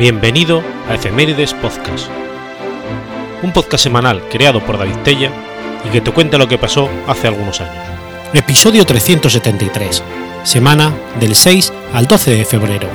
Bienvenido a Efemérides Podcast, un podcast semanal creado por David Tella y que te cuenta lo que pasó hace algunos años. Episodio 373, semana del 6 al 12 de febrero.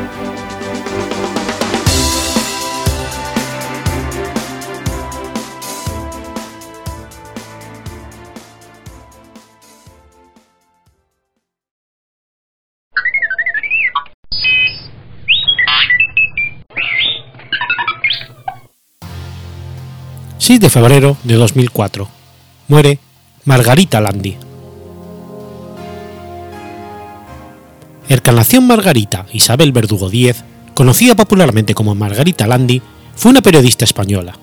6 de febrero de 2004. Muere Margarita Landi. Encarnación Margarita Isabel Verdugo Díez, conocida popularmente como Margarita Landi, fue una periodista española.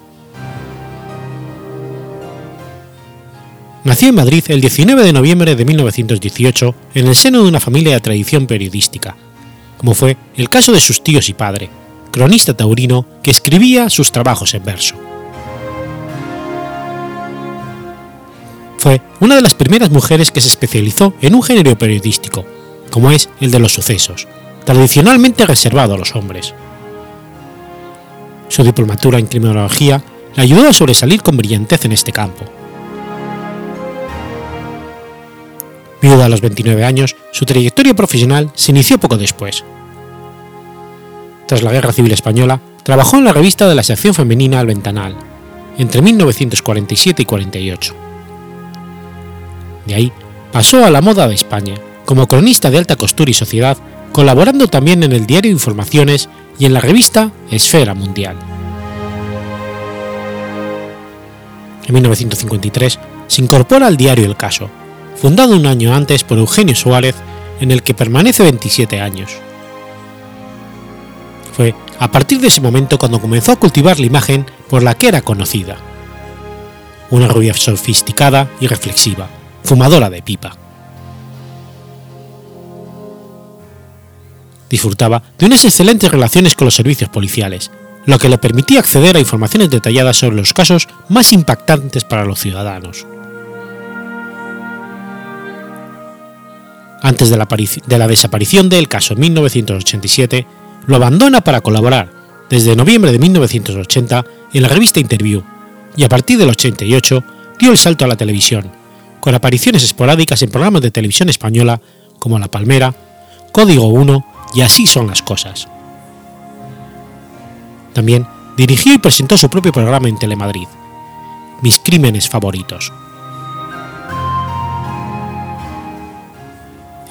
Nació en Madrid el 19 de noviembre de 1918 en el seno de una familia de tradición periodística, como fue el caso de sus tíos y padre, cronista taurino que escribía sus trabajos en verso. Fue una de las primeras mujeres que se especializó en un género periodístico, como es el de los sucesos, tradicionalmente reservado a los hombres. Su diplomatura en criminología le ayudó a sobresalir con brillantez en este campo. Viuda a los 29 años, su trayectoria profesional se inició poco después. Tras la Guerra Civil Española, trabajó en la revista de la sección femenina El Ventanal, entre 1947 y 48. De ahí pasó a la moda de España, como cronista de alta costura y sociedad, colaborando también en el diario Informaciones y en la revista Esfera Mundial. En 1953 se incorpora al diario El Caso, fundado un año antes por Eugenio Suárez, en el que permanece 27 años. Fue a partir de ese momento cuando comenzó a cultivar la imagen por la que era conocida. Una rubia sofisticada y reflexiva, fumadora de pipa. Disfrutaba de unas excelentes relaciones con los servicios policiales, lo que le permitía acceder a informaciones detalladas sobre los casos más impactantes para los ciudadanos. Antes de la, de la desaparición del caso en 1987, lo abandona para colaborar, desde noviembre de 1980, en la revista Interview, y a partir del 88 dio el salto a la televisión, con apariciones esporádicas en programas de televisión española como La Palmera, Código 1 y Así son las cosas. También dirigió y presentó su propio programa en Telemadrid, Mis crímenes favoritos.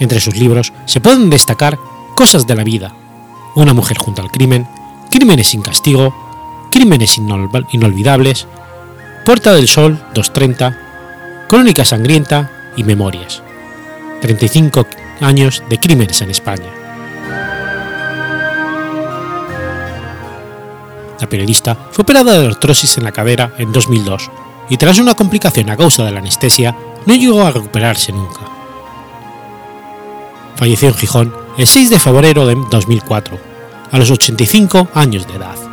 Entre sus libros se pueden destacar Cosas de la vida, Una mujer junto al crimen, Crímenes sin castigo, Crímenes inolvidables, Puerta del Sol 230, Crónica Sangrienta y Memorias. 35 años de crímenes en España. La periodista fue operada de artrosis en la cadera en 2002 y tras una complicación a causa de la anestesia no llegó a recuperarse nunca. Falleció en Gijón el 6 de febrero de 2004, a los 85 años de edad.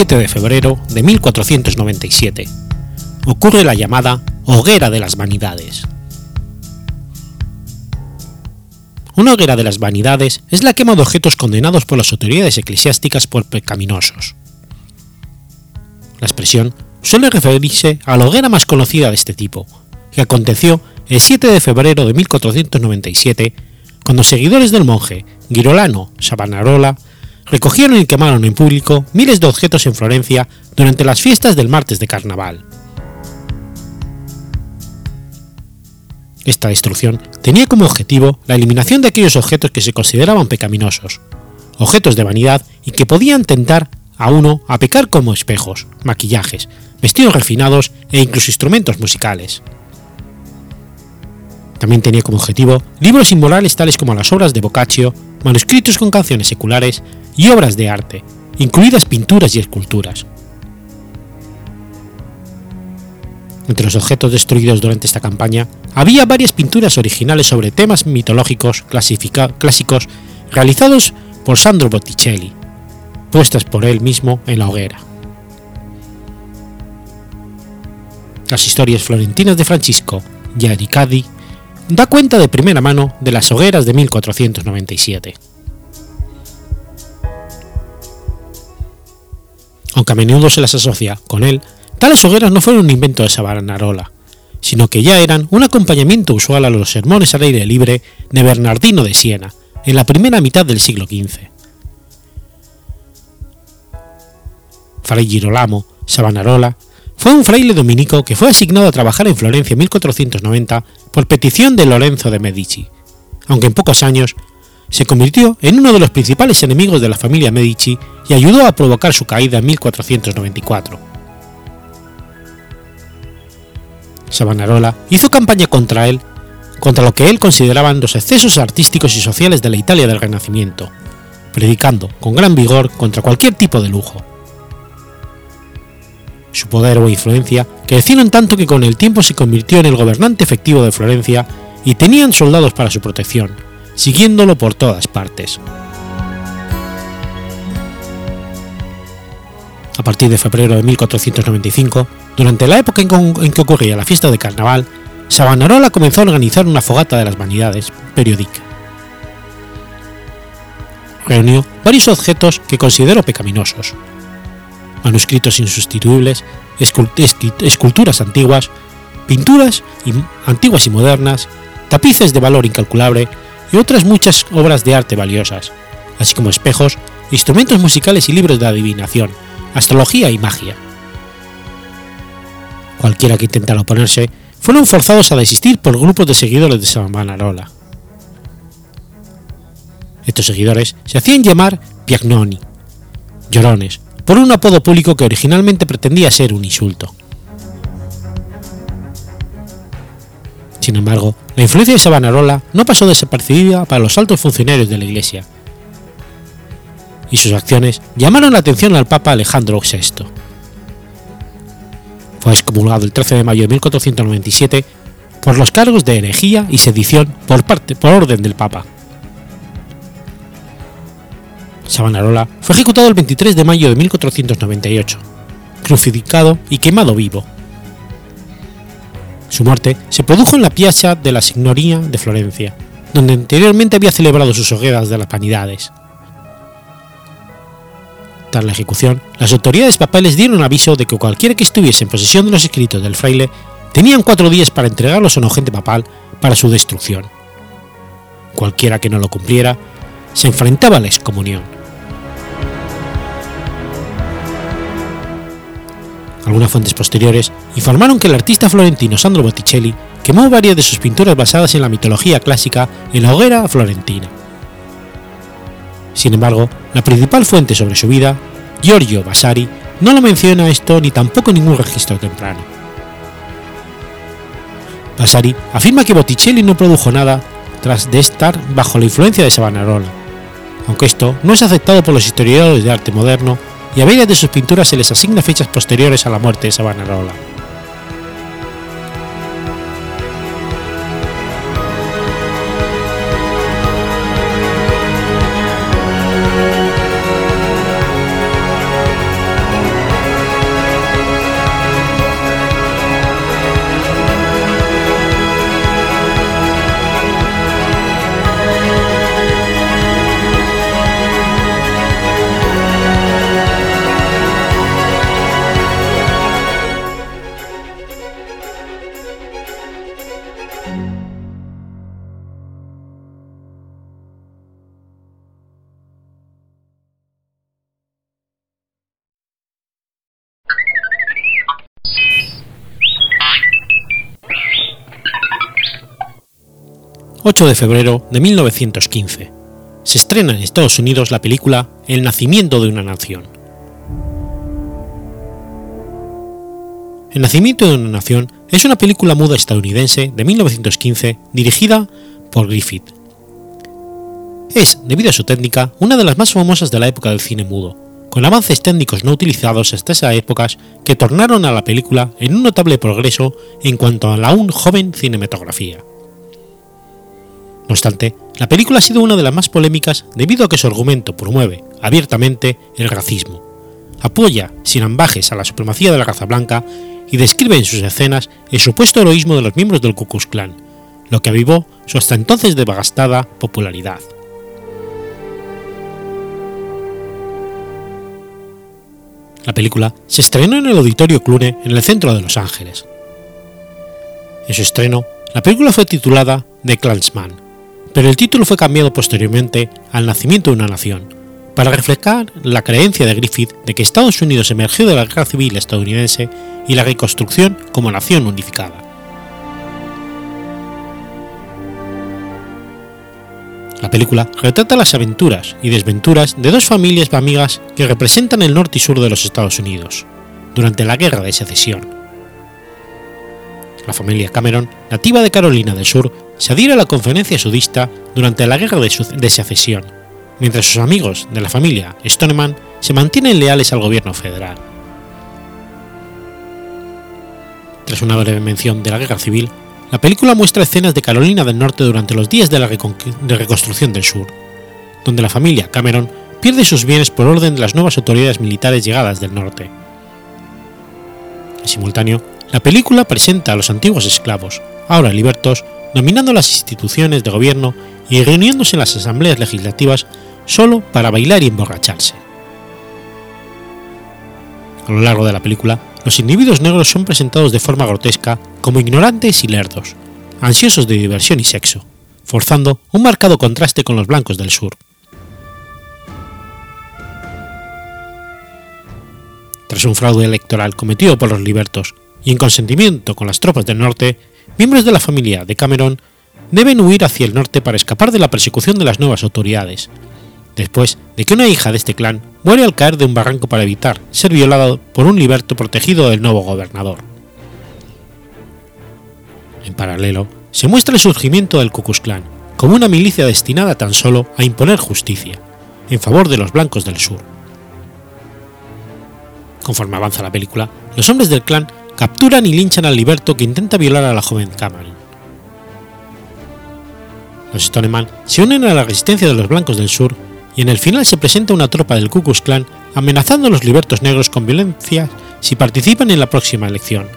7 de febrero de 1497. Ocurre la llamada Hoguera de las Vanidades. Una hoguera de las vanidades es la quema de objetos condenados por las autoridades eclesiásticas por pecaminosos. La expresión suele referirse a la hoguera más conocida de este tipo, que aconteció el 7 de febrero de 1497, cuando seguidores del monje Girolano Savonarola recogieron y quemaron en público miles de objetos en Florencia durante las fiestas del martes de carnaval. Esta destrucción tenía como objetivo la eliminación de aquellos objetos que se consideraban pecaminosos, objetos de vanidad y que podían tentar a uno a pecar como espejos, maquillajes, vestidos refinados e incluso instrumentos musicales. También tenía como objetivo libros inmorales tales como las obras de Boccaccio, manuscritos con canciones seculares y obras de arte, incluidas pinturas y esculturas. Entre los objetos destruidos durante esta campaña había varias pinturas originales sobre temas mitológicos clásicos realizados por Sandro Botticelli, puestas por él mismo en la hoguera. Las historias florentinas de Francisco Yaricadi da cuenta de primera mano de las hogueras de 1497. Aunque a menudo se las asocia con él, tales hogueras no fueron un invento de Savonarola, sino que ya eran un acompañamiento usual a los sermones al aire libre de Bernardino de Siena en la primera mitad del siglo XV. Fray Girolamo Savonarola fue un fraile dominico que fue asignado a trabajar en Florencia en 1490 por petición de Lorenzo de Medici, aunque en pocos años se convirtió en uno de los principales enemigos de la familia Medici y ayudó a provocar su caída en 1494. Savonarola hizo campaña contra él, contra lo que él consideraban los excesos artísticos y sociales de la Italia del Renacimiento, predicando con gran vigor contra cualquier tipo de lujo. Su poder o influencia crecieron tanto que con el tiempo se convirtió en el gobernante efectivo de Florencia y tenían soldados para su protección, siguiéndolo por todas partes. A partir de febrero de 1495, durante la época en que ocurría la fiesta de carnaval, Savonarola comenzó a organizar una fogata de las vanidades periódica. Reunió varios objetos que consideró pecaminosos, manuscritos insustituibles, esculturas antiguas, pinturas antiguas y modernas, tapices de valor incalculable y otras muchas obras de arte valiosas, así como espejos, instrumentos musicales y libros de adivinación, astrología y magia. Cualquiera que intentara oponerse fueron forzados a desistir por grupos de seguidores de Savonarola. Estos seguidores se hacían llamar Piagnoni, llorones, por un apodo público que originalmente pretendía ser un insulto. Sin embargo, la influencia de Savonarola no pasó desapercibida para los altos funcionarios de la Iglesia, y sus acciones llamaron la atención al Papa Alejandro VI. Fue excomulgado el 13 de mayo de 1497 por los cargos de herejía y sedición por, parte, por orden del Papa. Savonarola fue ejecutado el 23 de mayo de 1498, crucificado y quemado vivo. Su muerte se produjo en la Piazza de la Signoria de Florencia, donde anteriormente había celebrado sus hogueras de las vanidades. Tras la ejecución, las autoridades papales dieron aviso de que cualquiera que estuviese en posesión de los escritos del fraile tenían cuatro días para entregarlos a un agente papal para su destrucción. Cualquiera que no lo cumpliera se enfrentaba a la excomunión. Algunas fuentes posteriores informaron que el artista florentino Sandro Botticelli quemó varias de sus pinturas basadas en la mitología clásica en la hoguera florentina. Sin embargo, la principal fuente sobre su vida, Giorgio Vasari, no lo menciona esto ni tampoco ningún registro temprano. Vasari afirma que Botticelli no produjo nada tras de estar bajo la influencia de Savonarola, aunque esto no es aceptado por los historiadores de arte moderno y a varias de sus pinturas se les asigna fechas posteriores a la muerte de Savonarola. 8 de febrero de 1915. Se estrena en Estados Unidos la película El nacimiento de una nación. El nacimiento de una nación es una película muda estadounidense de 1915 dirigida por Griffith. Es, debido a su técnica, una de las más famosas de la época del cine mudo, con avances técnicos no utilizados hasta esas épocas que tornaron a la película en un notable progreso en cuanto a la aún joven cinematografía. No obstante, la película ha sido una de las más polémicas debido a que su argumento promueve abiertamente el racismo, apoya sin ambajes a la supremacía de la raza blanca y describe en sus escenas el supuesto heroísmo de los miembros del Ku Klux Klan, lo que avivó su hasta entonces devastada popularidad. La película se estrenó en el Auditorio Clune en el centro de Los Ángeles. En su estreno, la película fue titulada The Klansman, pero el título fue cambiado posteriormente al Nacimiento de una Nación, para reflejar la creencia de Griffith de que Estados Unidos emergió de la guerra civil estadounidense y la reconstrucción como nación unificada. La película retrata las aventuras y desventuras de dos familias amigas que representan el norte y sur de los Estados Unidos, durante la Guerra de Secesión. La familia Cameron, nativa de Carolina del Sur, se adhiere a la conferencia sudista durante la Guerra de, Secesión, mientras sus amigos de la familia Stoneman se mantienen leales al gobierno federal. Tras una breve mención de la Guerra Civil, la película muestra escenas de Carolina del Norte durante los días de la de reconstrucción del sur, donde la familia Cameron pierde sus bienes por orden de las nuevas autoridades militares llegadas del norte. En simultáneo, la película presenta a los antiguos esclavos, ahora libertos, dominando las instituciones de gobierno y reuniéndose en las asambleas legislativas solo para bailar y emborracharse. A lo largo de la película, los individuos negros son presentados de forma grotesca como ignorantes y lerdos, ansiosos de diversión y sexo, forzando un marcado contraste con los blancos del sur. Tras un fraude electoral cometido por los libertos y en consentimiento con las tropas del norte, miembros de la familia de Cameron deben huir hacia el norte para escapar de la persecución de las nuevas autoridades, después de que una hija de este clan muere al caer de un barranco para evitar ser violada por un liberto protegido del nuevo gobernador. En paralelo, se muestra el surgimiento del Ku Klux Klan como una milicia destinada tan solo a imponer justicia, en favor de los blancos del sur. Conforme avanza la película, los hombres del clan capturan y linchan al liberto que intenta violar a la joven Cameron. Los Stoneman se unen a la resistencia de los blancos del sur y en el final se presenta una tropa del Ku Klux Klan amenazando a los libertos negros con violencia si participan en la próxima elección,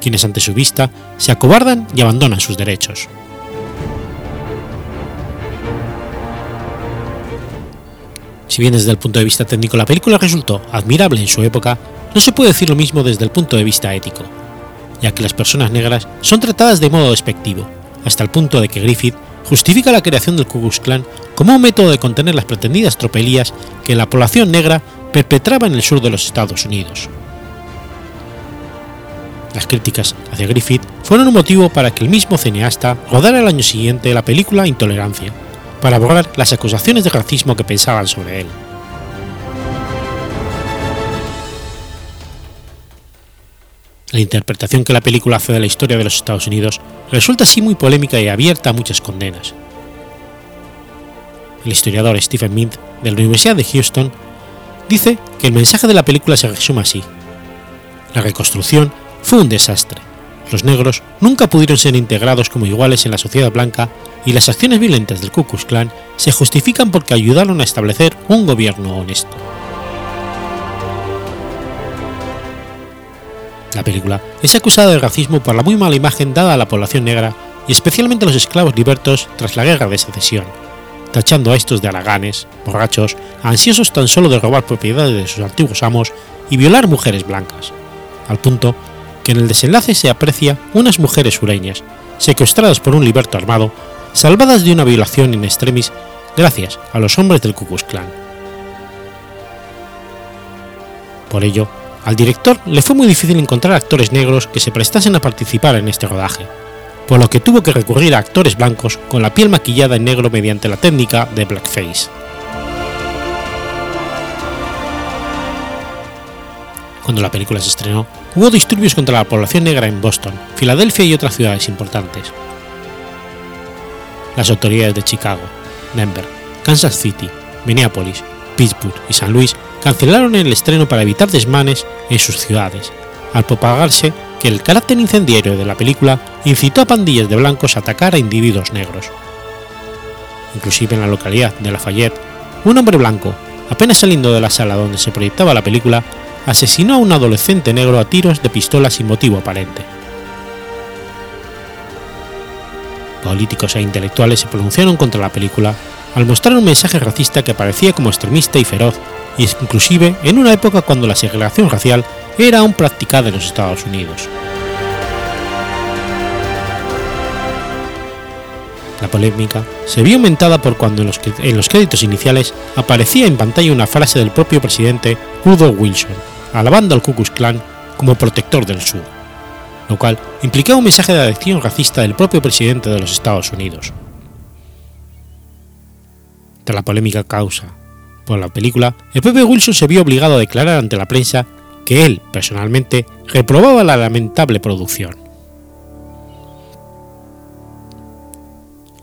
quienes ante su vista se acobardan y abandonan sus derechos. Si bien desde el punto de vista técnico la película resultó admirable en su época, no se puede decir lo mismo desde el punto de vista ético, ya que las personas negras son tratadas de modo despectivo, hasta el punto de que Griffith justifica la creación del Ku Klux Klan como un método de contener las pretendidas tropelías que la población negra perpetraba en el sur de los Estados Unidos. Las críticas hacia Griffith fueron un motivo para que el mismo cineasta rodara el año siguiente la película Intolerancia, para borrar las acusaciones de racismo que pensaban sobre él. La interpretación que la película hace de la historia de los Estados Unidos resulta así muy polémica y abierta a muchas condenas. El historiador Stephen Mint de la Universidad de Houston dice que el mensaje de la película se resume así. La reconstrucción fue un desastre. Los negros nunca pudieron ser integrados como iguales en la sociedad blanca y las acciones violentas del Ku Klux Klan se justifican porque ayudaron a establecer un gobierno honesto. La película es acusada de racismo por la muy mala imagen dada a la población negra y especialmente a los esclavos libertos tras la guerra de secesión, tachando a estos de haraganes, borrachos, ansiosos tan solo de robar propiedades de sus antiguos amos y violar mujeres blancas, al punto que en el desenlace se aprecia unas mujeres sureñas, secuestradas por un liberto armado, salvadas de una violación in extremis gracias a los hombres del Ku Klux Klan. Por ello, al director le fue muy difícil encontrar actores negros que se prestasen a participar en este rodaje, por lo que tuvo que recurrir a actores blancos con la piel maquillada en negro mediante la técnica de blackface. Cuando la película se estrenó, hubo disturbios contra la población negra en Boston, Filadelfia y otras ciudades importantes. Las autoridades de Chicago, Denver, Kansas City, Minneapolis, Pittsburgh y San Luis cancelaron el estreno para evitar desmanes en sus ciudades, al propagarse que el carácter incendiario de la película incitó a pandillas de blancos a atacar a individuos negros. Inclusive en la localidad de Lafayette, un hombre blanco, apenas saliendo de la sala donde se proyectaba la película, asesinó a un adolescente negro a tiros de pistola sin motivo aparente. Políticos e intelectuales se pronunciaron contra la película al mostrar un mensaje racista que parecía como extremista y feroz, y inclusive en una época cuando la segregación racial era aún practicada en los Estados Unidos. La polémica se vio aumentada por cuando en los, en los créditos iniciales aparecía en pantalla una frase del propio presidente Woodrow Wilson, alabando al Ku Klux Klan como protector del sur, lo cual implicaba un mensaje de adicción racista del propio presidente de los Estados Unidos. Tras la polémica causa por la película, el propio Wilson se vio obligado a declarar ante la prensa que él, personalmente, reprobaba la lamentable producción.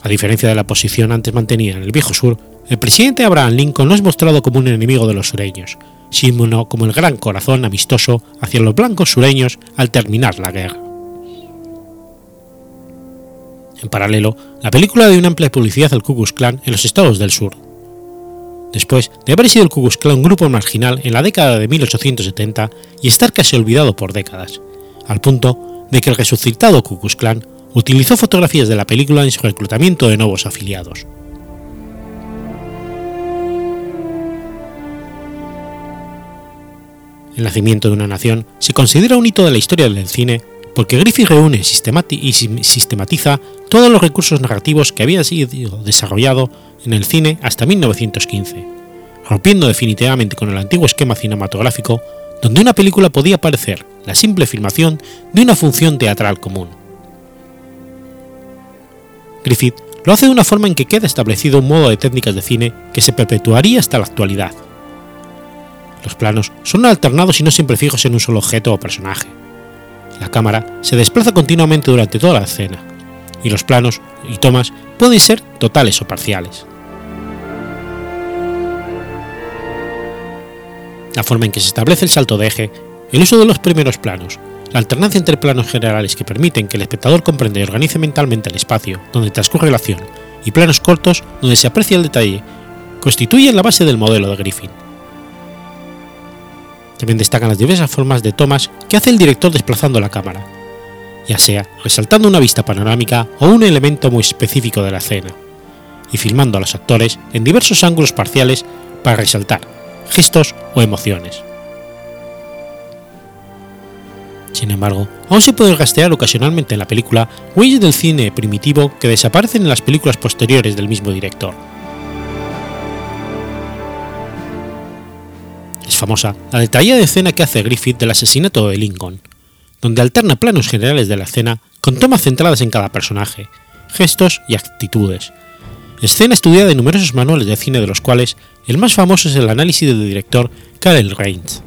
A diferencia de la posición antes mantenida en el viejo sur, el presidente Abraham Lincoln no es mostrado como un enemigo de los sureños, sino como el gran corazón amistoso hacia los blancos sureños al terminar la guerra. En paralelo, la película dio una amplia publicidad al Ku Klux Klan en los estados del sur. Después de haber sido el Ku Klux Klan un grupo marginal en la década de 1870 y estar casi olvidado por décadas, al punto de que el resucitado Ku Klux Klan utilizó fotografías de la película en su reclutamiento de nuevos afiliados. El nacimiento de una nación se considera un hito de la historia del cine porque Griffith reúne y sistematiza todos los recursos narrativos que habían sido desarrollados en el cine hasta 1915, rompiendo definitivamente con el antiguo esquema cinematográfico donde una película podía parecer la simple filmación de una función teatral común. Griffith lo hace de una forma en que queda establecido un modo de técnicas de cine que se perpetuaría hasta la actualidad, los planos son alternados y no siempre fijos en un solo objeto o personaje. La cámara se desplaza continuamente durante toda la escena, y los planos y tomas pueden ser totales o parciales. La forma en que se establece el salto de eje, el uso de los primeros planos, la alternancia entre planos generales que permiten que el espectador comprenda y organice mentalmente el espacio donde transcurre la acción y planos cortos donde se aprecia el detalle, constituyen la base del modelo de Griffin también destacan las diversas formas de tomas que hace el director desplazando la cámara, ya sea resaltando una vista panorámica o un elemento muy específico de la escena, y filmando a los actores en diversos ángulos parciales para resaltar gestos o emociones. Sin embargo, aún se puede rastrear ocasionalmente en la película huellas del cine primitivo que desaparecen en las películas posteriores del mismo director Es famosa la detallada escena que hace Griffith del asesinato de Lincoln, donde alterna planos generales de la escena con tomas centradas en cada personaje, gestos y actitudes. Escena estudiada en numerosos manuales de cine de los cuales el más famoso es el análisis del director Karel Reins.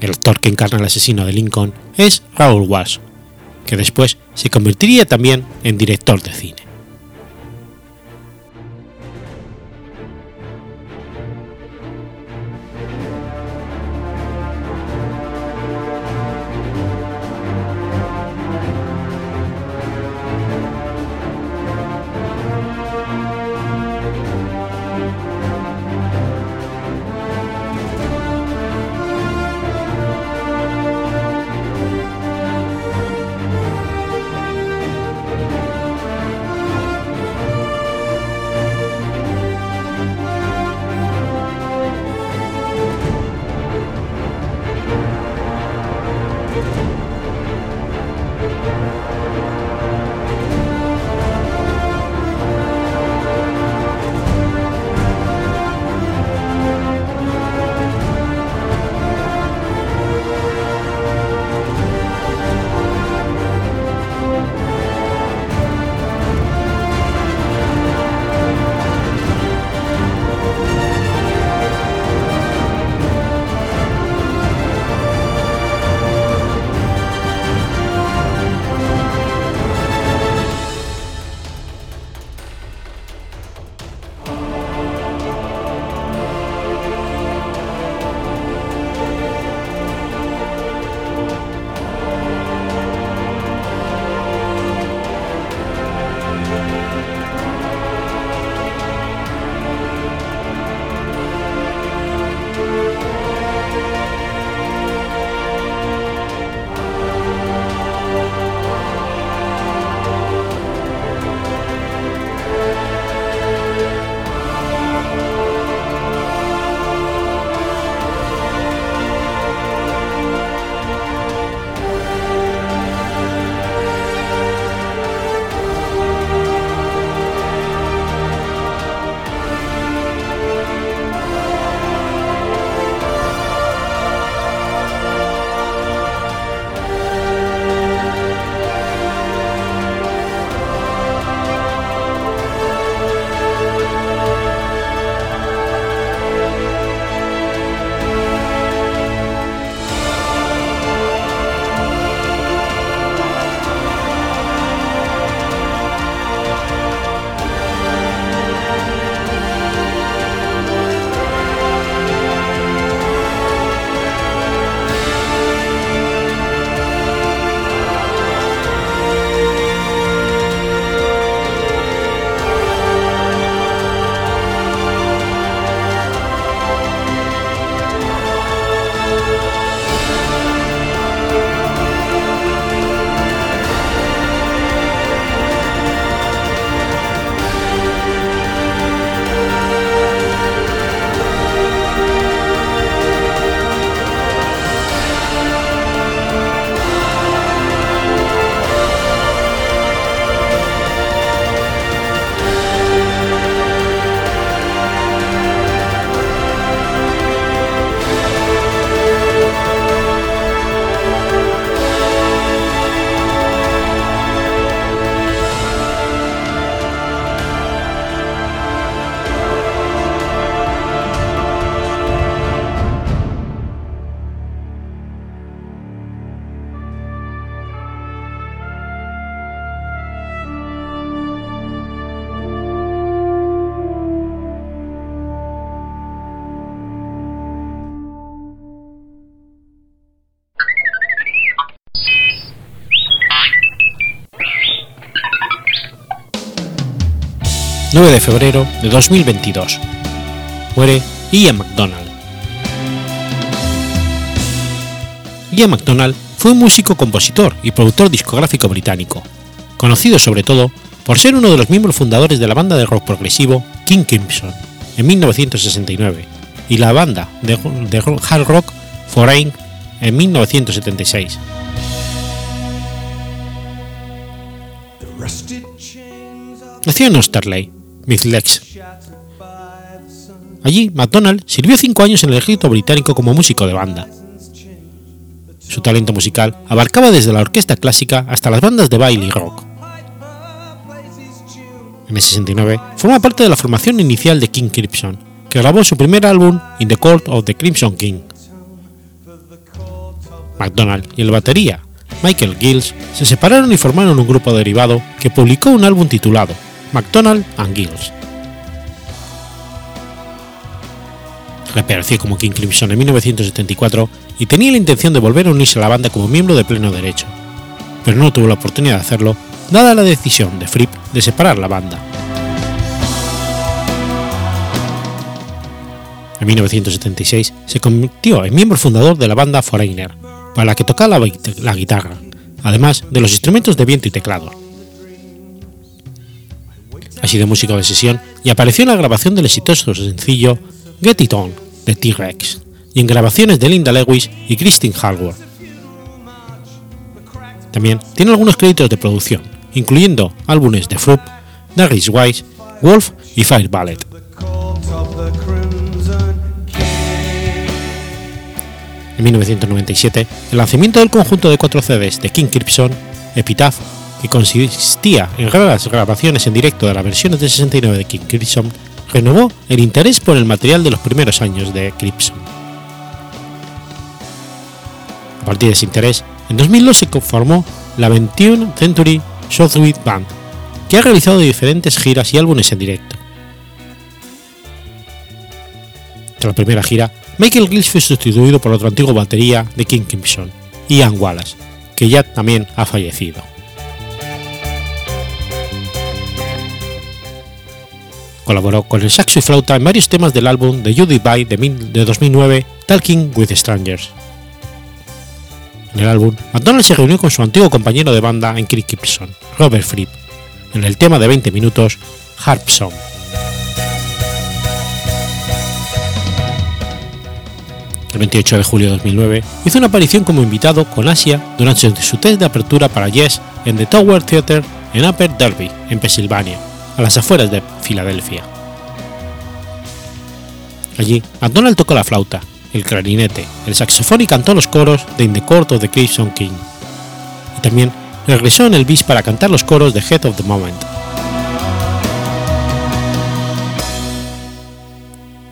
El actor que encarna al asesino de Lincoln es Raoul Walsh, que después se convertiría también en director de cine. 9 de febrero de 2022. Muere Ian McDonald. Ian McDonald fue un músico, compositor y productor discográfico británico, conocido sobre todo por ser uno de los miembros fundadores de la banda de rock progresivo King Crimson en 1969 y la banda de, hard rock Foreign en 1976. Nació en Osterley, Allí, McDonald sirvió cinco años en el ejército británico como músico de banda. Su talento musical abarcaba desde la orquesta clásica hasta las bandas de baile y rock. En el 69 forma parte de la formación inicial de King Crimson, que grabó su primer álbum In the Court of the Crimson King. McDonald y el batería Michael Gills se separaron y formaron un grupo derivado que publicó un álbum titulado McDonald and Gills. Reapareció como King Crimson en 1974 y tenía la intención de volver a unirse a la banda como miembro de pleno derecho, pero no tuvo la oportunidad de hacerlo dada la decisión de Fripp de separar la banda. En 1976 se convirtió en miembro fundador de la banda Foreigner, para la que tocaba la, la guitarra, además de los instrumentos de viento y teclado. Ha sido músico de sesión y apareció en la grabación del exitoso sencillo Get It On de T-Rex y en grabaciones de Linda Lewis y Christine Hardware. También tiene algunos créditos de producción, incluyendo álbumes de Fruit, Darius Wise, Wolf y Fire Ballet. En 1997, el lanzamiento del conjunto de cuatro CDs de King Crimson, Epitaph, que consistía en raras grabaciones en directo de las versiones de 69 de King Crimson, renovó el interés por el material de los primeros años de Crimson. A partir de ese interés, en 2002 se conformó la 21 Century Southwest Band, que ha realizado diferentes giras y álbumes en directo. Tras la primera gira, Michael Gills fue sustituido por otro antiguo batería de King Crimson, Ian Wallace, que ya también ha fallecido. Colaboró con el saxo y flauta en varios temas del álbum de Judy By de 2009, Talking with Strangers. En el álbum, McDonald se reunió con su antiguo compañero de banda en King Crimson, Robert Fripp, en el tema de 20 minutos Harp Song. El 28 de julio de 2009 hizo una aparición como invitado con Asia durante su test de apertura para Yes en The Tower Theatre en Upper Derby, en Pensilvania, a las afueras de Filadelfia. Allí, McDonald tocó la flauta, el clarinete, el saxofón y cantó los coros de In the Court of the Crimson King. Y también regresó en el bis para cantar los coros de Head of the Moment.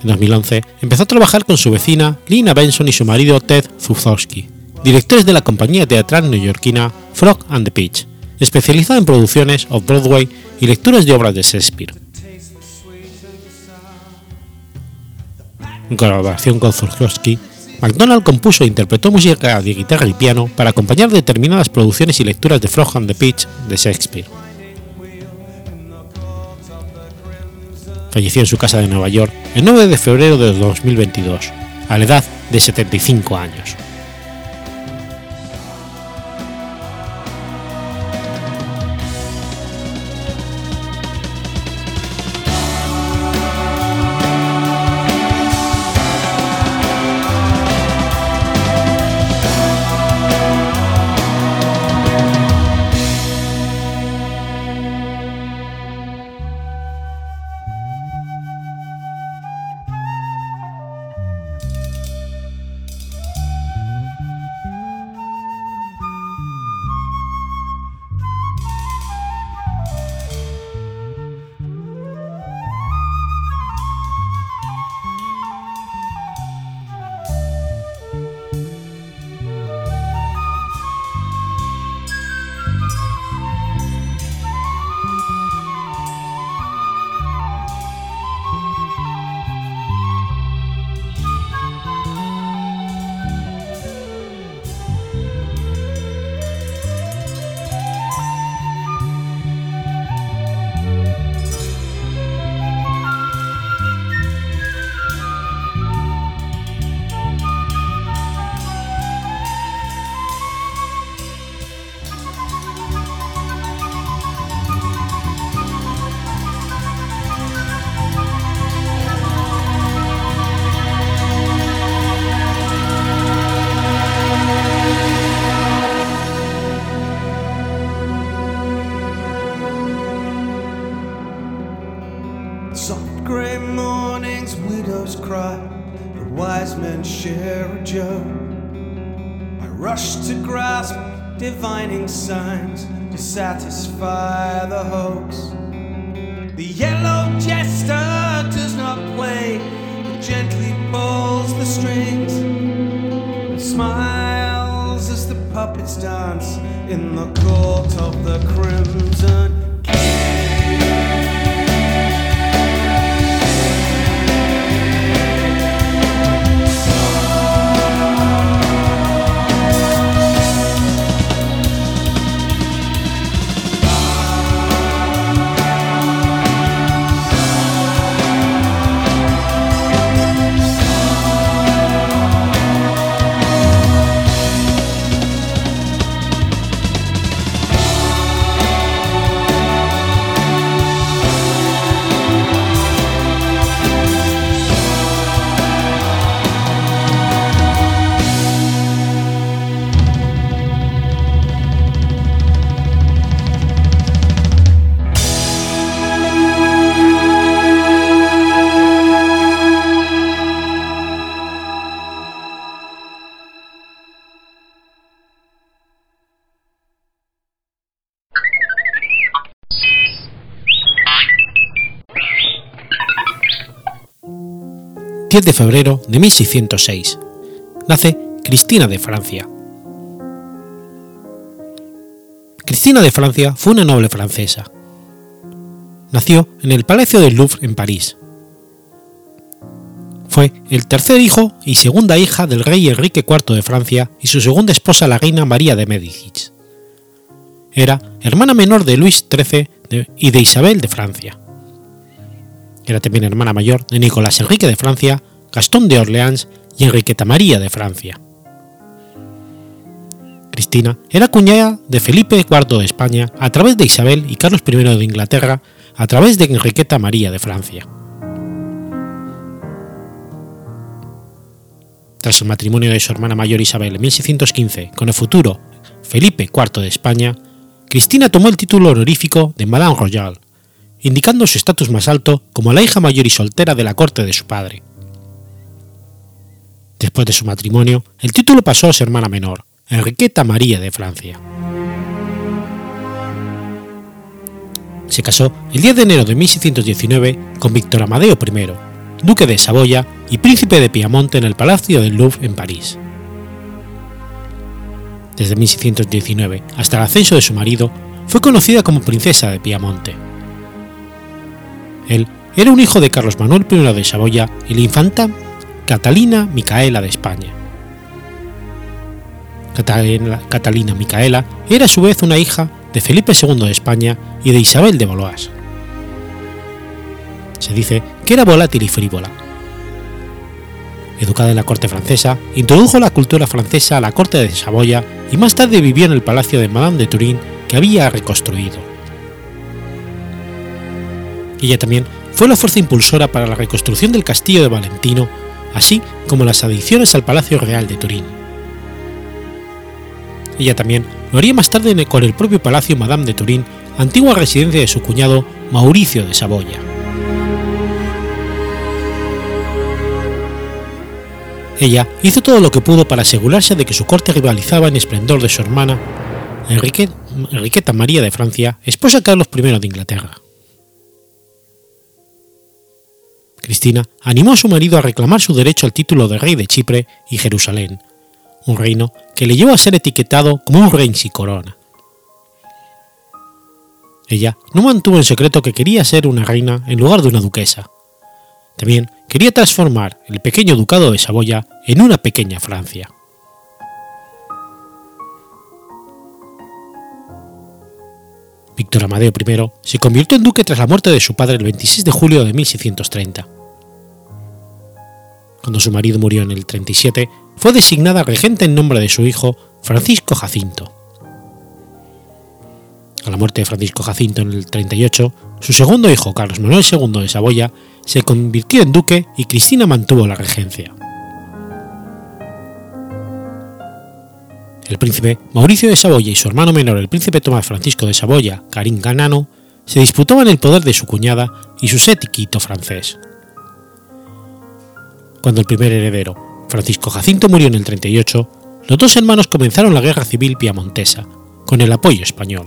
En 2011 empezó a trabajar con su vecina Lina Benson y su marido Ted Zuzowski, directores de la compañía teatral neoyorquina Frog and the Pitch, especializada en producciones off-Broadway y lecturas de obras de Shakespeare. En colaboración con Zuzowski, McDonald compuso e interpretó música de guitarra y piano para acompañar determinadas producciones y lecturas de Frog and the Pitch de Shakespeare. falleció en su casa de Nueva York el 9 de febrero de 2022, a la edad de 75 años. Joke. I rush to grasp divining signs to satisfy the hoax. The yellow jester does not play, but gently pulls the strings and smiles as the puppets dance in the court of the crimson. ...10 de febrero de 1606... ...nace Cristina de Francia. Cristina de Francia fue una noble francesa. Nació en el Palacio del Louvre en París. Fue el tercer hijo y segunda hija del rey Enrique IV de Francia y su segunda esposa la reina María de Médicis. Era hermana menor de Luis XIII y de Isabel de Francia. Era también hermana mayor de Nicolás Enrique de Francia, Gastón de Orleans y Enriqueta María de Francia. Cristina era cuñada de Felipe IV de España a través de Isabel y Carlos I de Inglaterra a través de Enriqueta María de Francia. Tras el matrimonio de su hermana mayor Isabel en 1615 con el futuro Felipe IV de España, Cristina tomó el título honorífico de Madame Royale, indicando su estatus más alto como la hija mayor y soltera de la corte de su padre. Después de su matrimonio, el título pasó a su hermana menor, Enriqueta María de Francia. Se casó el 10 de enero de 1619 con Víctor Amadeo I, duque de Saboya y príncipe de Piamonte en el Palacio del Louvre en París. Desde 1619 hasta el ascenso de su marido, fue conocida como princesa de Piamonte. Él era un hijo de Carlos Manuel I de Saboya y la infanta Catalina Micaela de España. Catalina, Micaela era a su vez una hija de Felipe II de España y de Isabel de Valois. Se dice que era volátil y frívola. Educada en la corte francesa, introdujo la cultura francesa a la corte de Saboya y más tarde vivió en el palacio de Madame de Turín que había reconstruido. Ella también fue la fuerza impulsora para la reconstrucción del castillo de Valentino, así como las adiciones al Palacio Real de Turín. Ella también lo haría más tarde con el propio Palacio Madame de Turín, antigua residencia de su cuñado Mauricio de Saboya. Ella hizo todo lo que pudo para asegurarse de que su corte rivalizaba en esplendor de su hermana, Enriqueta María de Francia, esposa de Carlos I de Inglaterra. Cristina animó a su marido a reclamar su derecho al título de rey de Chipre y Jerusalén, un reino que le llevó a ser etiquetado como un rey sin corona. Ella no mantuvo en secreto que quería ser una reina en lugar de una duquesa. También quería transformar el pequeño ducado de Saboya en una pequeña Francia. Víctor Amadeo I se convirtió en duque tras la muerte de su padre el 26 de julio de 1630. Cuando su marido murió en el 37, fue designada regente en nombre de su hijo Francisco Jacinto. A la muerte de Francisco Jacinto en el 38, su segundo hijo Carlos Manuel II de Saboya se convirtió en duque y Cristina mantuvo la regencia. El príncipe Mauricio de Saboya y su hermano menor, el príncipe Tomás Francisco de Saboya, Karim Ganano, se disputaban el poder de su cuñada y su séquito francés. Cuando el primer heredero, Francisco Jacinto, murió en el 38, los dos hermanos comenzaron la guerra civil piamontesa, con el apoyo español.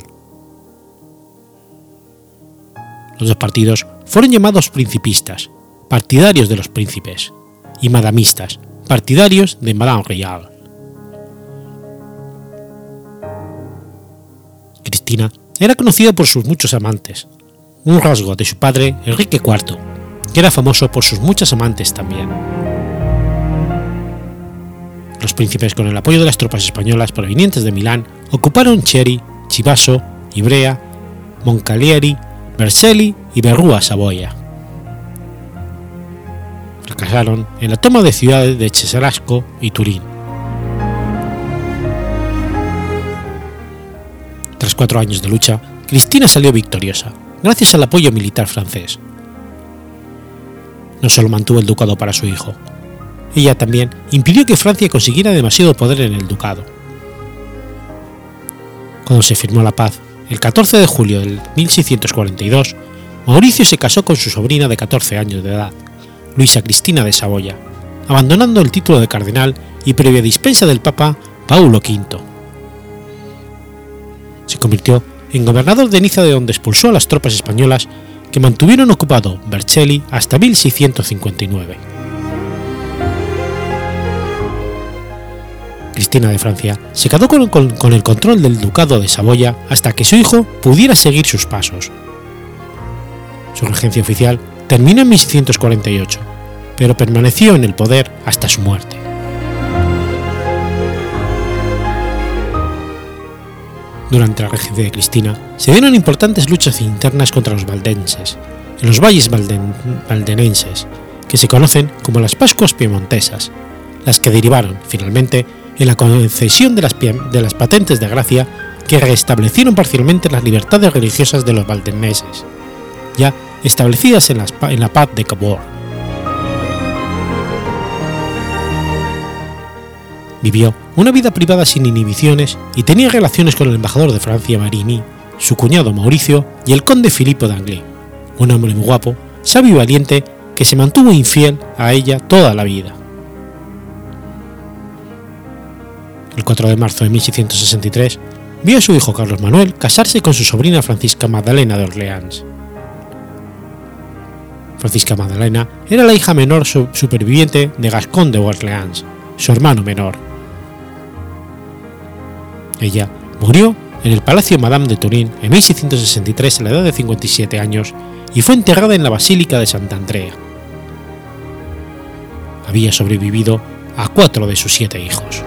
Los dos partidos fueron llamados principistas, partidarios de los príncipes, y madamistas, partidarios de Madame Real. Cristina era conocida por sus muchos amantes, un rasgo de su padre Enrique IV, que era famoso por sus muchas amantes también. Los príncipes, con el apoyo de las tropas españolas provenientes de Milán, ocuparon Chieri, Chivasso, Ibrea, Moncalieri, Vercelli y Berrua Saboya. Fracasaron en la toma de ciudades de Cesarasco y Turín. Tras cuatro años de lucha, Cristina salió victoriosa, gracias al apoyo militar francés. No solo mantuvo el ducado para su hijo, ella también impidió que Francia consiguiera demasiado poder en el ducado. Cuando se firmó la paz, el 14 de julio de 1642, Mauricio se casó con su sobrina de 14 años de edad, Luisa Cristina de Saboya, abandonando el título de cardenal y previa dispensa del Papa Paulo V. Se convirtió en gobernador de Niza de donde expulsó a las tropas españolas que mantuvieron ocupado Vercelli hasta 1659. Cristina de Francia se quedó con, el control del ducado de Saboya hasta que su hijo pudiera seguir sus pasos. Su regencia oficial terminó en 1648, pero permaneció en el poder hasta su muerte. Durante la regencia de Cristina se dieron importantes luchas internas contra los valdenses, en los valles valden, valdenenses, que se conocen como las Pascuas Piemontesas, las que derivaron, finalmente, en la concesión de las, patentes de gracia que restablecieron parcialmente las libertades religiosas de los valdeneses, ya establecidas en, la paz de Cabor. Vivió una vida privada sin inhibiciones y tenía relaciones con el embajador de Francia Marigny, su cuñado Mauricio y el conde Filippo d'Anglé, un hombre muy guapo, sabio y valiente que se mantuvo infiel a ella toda la vida. El 4 de marzo de 1663 vio a su hijo Carlos Manuel casarse con su sobrina Francisca Magdalena de Orleans. Francisca Magdalena era la hija menor superviviente de Gascón de Orleans, su hermano menor. Ella murió en el Palacio Madame de Turín en 1663 a la edad de 57 años y fue enterrada en la Basílica de Santa Andrea. Había sobrevivido a cuatro de sus siete hijos.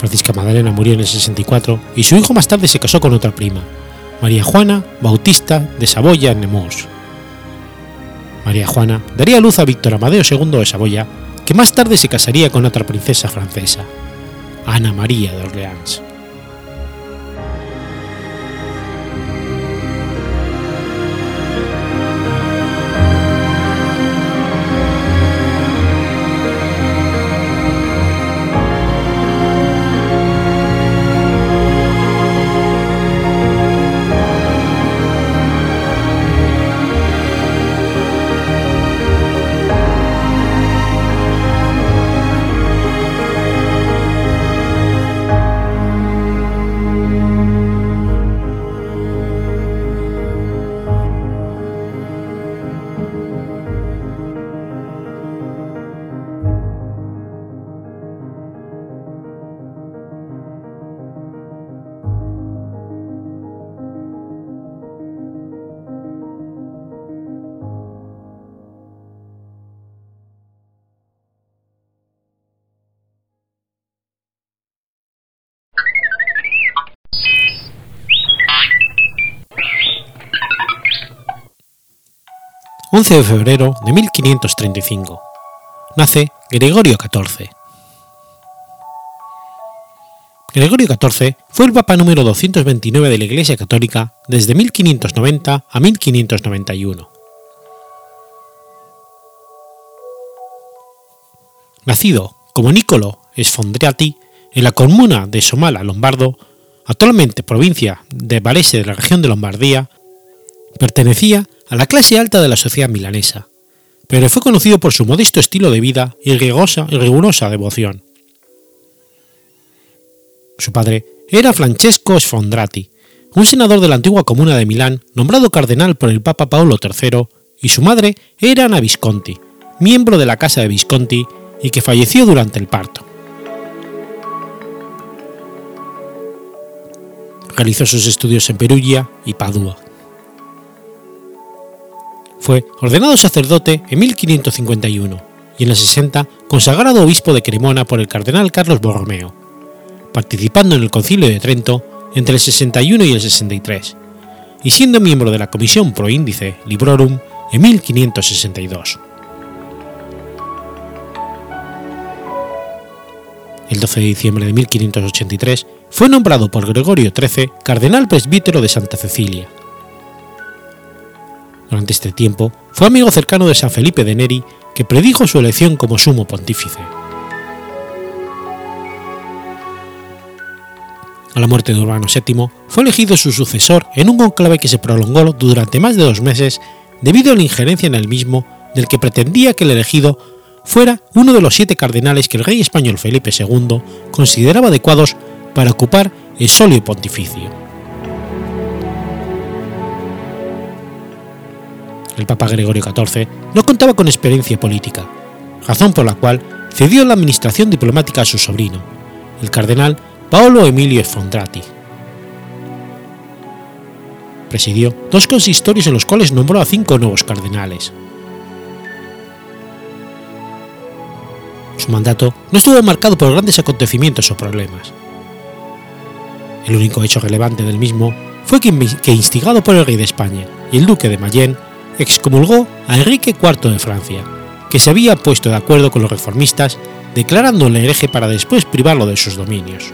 Francisca Magdalena murió en el 64 y su hijo más tarde se casó con otra prima, María Juana Bautista de Saboya Nemours. María Juana daría luz a Víctor Amadeo II de Saboya, que más tarde se casaría con otra princesa francesa, Ana María de Orleans. ...11 de febrero de 1535... ...nace Gregorio XIV. Gregorio XIV fue el Papa número 229 de la Iglesia Católica desde 1590 a 1591. Nacido como Niccolo Sfondrati en la comuna de Somala Lombardo, actualmente provincia de Varese de la región de Lombardía, pertenecía a la clase alta de la sociedad milanesa, pero fue conocido por su modesto estilo de vida y rigurosa, y rigurosa devoción. Su padre era Francesco Sfondrati, un senador de la antigua comuna de Milán nombrado cardenal por el Papa Paolo III, y su madre era Ana Visconti, miembro de la Casa de Visconti y que falleció durante el parto. Realizó sus estudios en Perugia y Padua. Fue ordenado sacerdote en 1551 y en el 60 consagrado obispo de Cremona por el cardenal Carlos Borromeo, participando en el Concilio de Trento entre el 61 y el 63, y siendo miembro de la Comisión Pro Índice Librorum en 1562. El 12 de diciembre de 1583 fue nombrado por Gregorio XIII cardenal presbítero de Santa Cecilia. Durante este tiempo fue amigo cercano de San Felipe de Neri, que predijo su elección como sumo pontífice. A la muerte de Urbano VII, fue elegido su sucesor en un conclave que se prolongó durante más de dos meses debido a la injerencia en el mismo del que pretendía que el elegido fuera uno de los siete cardenales que el rey español Felipe II consideraba adecuados para ocupar el solio pontificio. El Papa Gregorio XIV no contaba con experiencia política, razón por la cual cedió la administración diplomática a su sobrino, el cardenal Paolo Emilio Sfondrati. Presidió dos consistorios en los cuales nombró a cinco nuevos cardenales. Su mandato no estuvo marcado por grandes acontecimientos o problemas. El único hecho relevante del mismo fue que, instigado por el rey de España y el duque de Mayenne, excomulgó a Enrique IV de Francia, que se había puesto de acuerdo con los reformistas, declarándole hereje para después privarlo de sus dominios.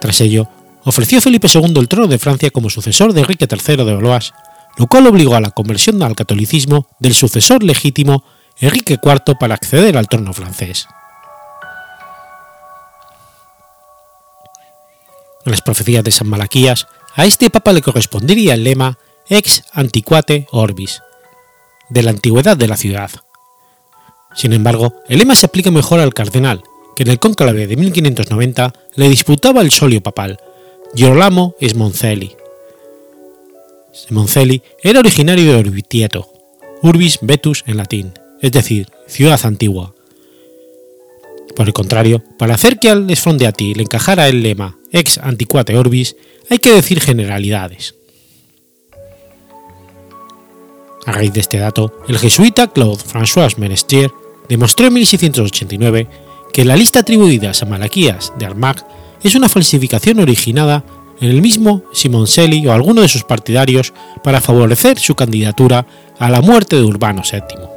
Tras ello, ofreció Felipe II el trono de Francia como sucesor de Enrique III de Valois, lo cual obligó a la conversión al catolicismo del sucesor legítimo Enrique IV para acceder al trono francés. En las profecías de San Malaquías, a este papa le correspondería el lema ex antiquate orbis, de la antigüedad de la ciudad. Sin embargo, el lema se aplica mejor al cardenal, que en el cónclave de 1590 le disputaba el solio papal, Girolamo Smoncelli. Smoncelli era originario de Orbitieto, Urbis Vetus en latín, es decir, ciudad antigua. Por el contrario, para hacer que al Esfondeati le encajara el lema ex antiquate orbis, hay que decir generalidades. A raíz de este dato, el jesuita Claude François Menestier demostró en 1689 que la lista atribuida a Malaquías de Armagh es una falsificación originada en el mismo Simoncelli o alguno de sus partidarios para favorecer su candidatura a la muerte de Urbano VII.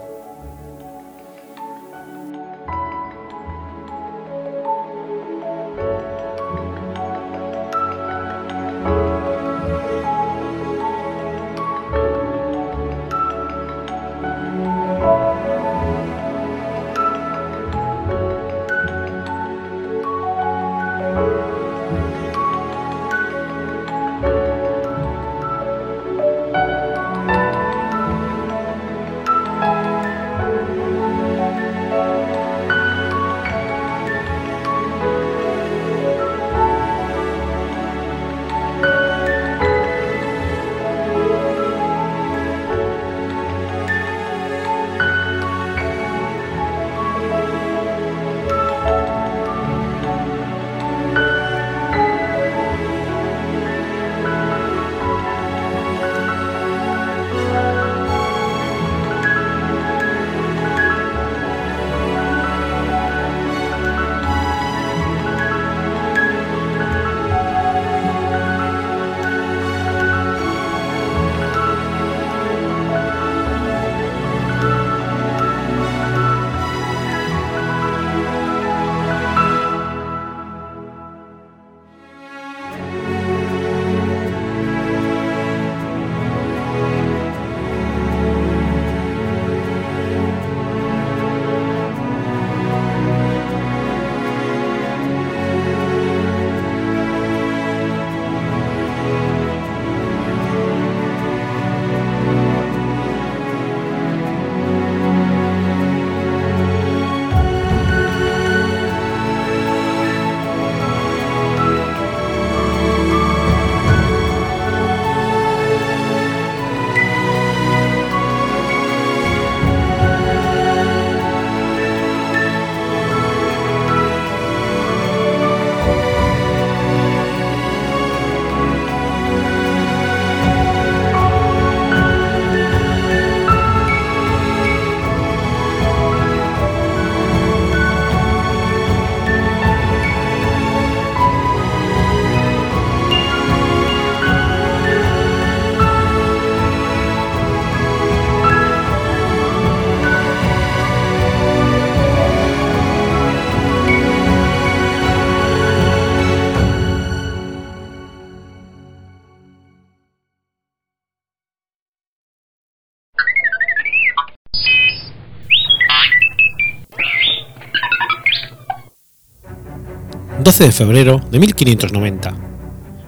12 de febrero de 1590.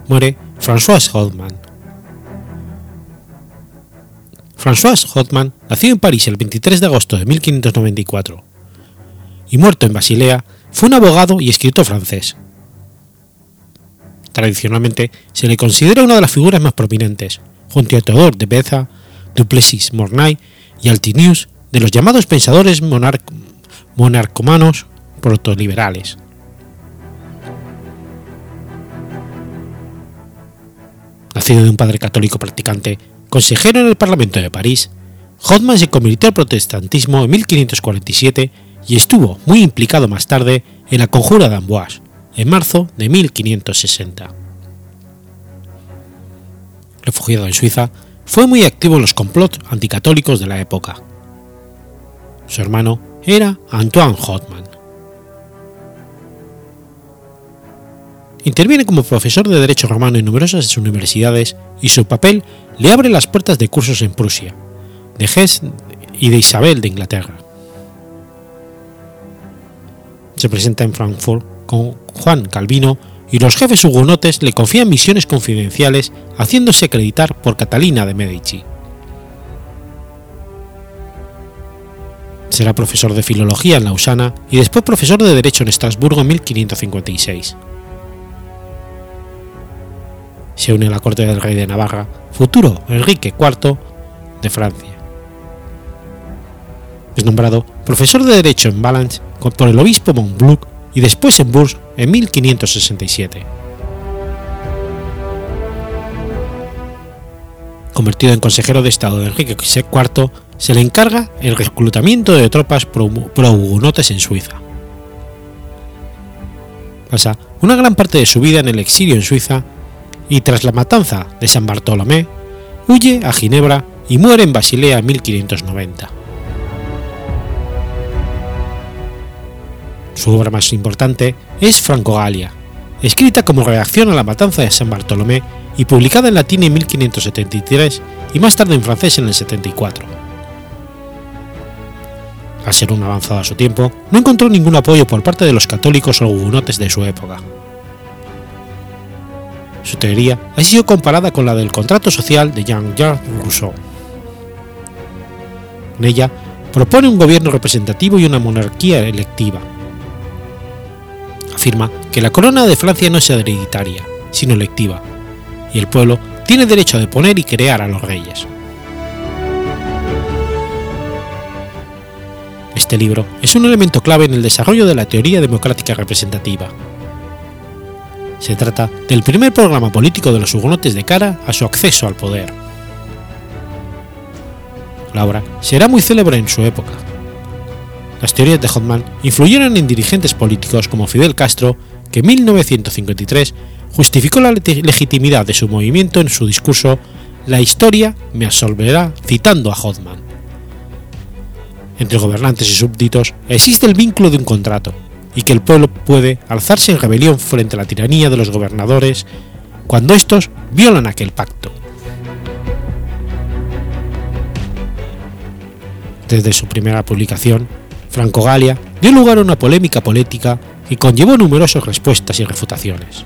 Muere François Hotman. François Hotman nació en París el 23 de agosto de 1594 y muerto en Basilea fue un abogado y escritor francés. Tradicionalmente se le considera una de las figuras más prominentes, junto a Theodore de Beza, Duplessis Mornay y Altinius, de los llamados pensadores monarcomanos protoliberales. Nacido de un padre católico practicante, consejero en el Parlamento de París, Hotman se convirtió al protestantismo en 1547 y estuvo muy implicado más tarde en la Conjura de Amboise, en marzo de 1560. Refugiado en Suiza, fue muy activo en los complots anticatólicos de la época. Su hermano era Antoine Hotman. Interviene como profesor de Derecho Romano en numerosas universidades y su papel le abre las puertas de cursos en Prusia, de Hesse y de Isabel de Inglaterra. Se presenta en Frankfurt con Juan Calvino y los jefes hugonotes le confían misiones confidenciales haciéndose acreditar por Catalina de Medici. Será profesor de filología en Lausana y después profesor de Derecho en Estrasburgo en 1556 se une a la corte del rey de Navarra, futuro Enrique IV de Francia. Es nombrado profesor de Derecho en Valence por el obispo Montbluc y después en Bourges en 1567. Convertido en consejero de Estado de Enrique IV, se le encarga el reclutamiento de tropas pro-hugonotes en Suiza. Pasa una gran parte de su vida en el exilio en Suiza y tras la matanza de San Bartolomé, huye a Ginebra y muere en Basilea en 1590. Su obra más importante es Francogalia, escrita como reacción a la matanza de San Bartolomé y publicada en latín en 1573 y más tarde en francés en el 74. Al ser un avanzado a su tiempo, no encontró ningún apoyo por parte de los católicos o hugonotes de su época. Su teoría ha sido comparada con la del contrato social de Jean-Jacques Rousseau. En ella propone un gobierno representativo y una monarquía electiva. Afirma que la corona de Francia no es hereditaria, sino electiva, y el pueblo tiene derecho a deponer y crear a los reyes. Este libro es un elemento clave en el desarrollo de la teoría democrática representativa, se trata del primer programa político de los hugonotes de cara a su acceso al poder. La obra será muy célebre en su época. Las teorías de Hotman influyeron en dirigentes políticos como Fidel Castro, que en 1953 justificó la legitimidad de su movimiento en su discurso La historia me absolverá citando a Hotman. Entre gobernantes y súbditos existe el vínculo de un contrato, y que el pueblo puede alzarse en rebelión frente a la tiranía de los gobernadores cuando estos violan aquel pacto. Desde su primera publicación, Franco Galia dio lugar a una polémica política que conllevó numerosas respuestas y refutaciones.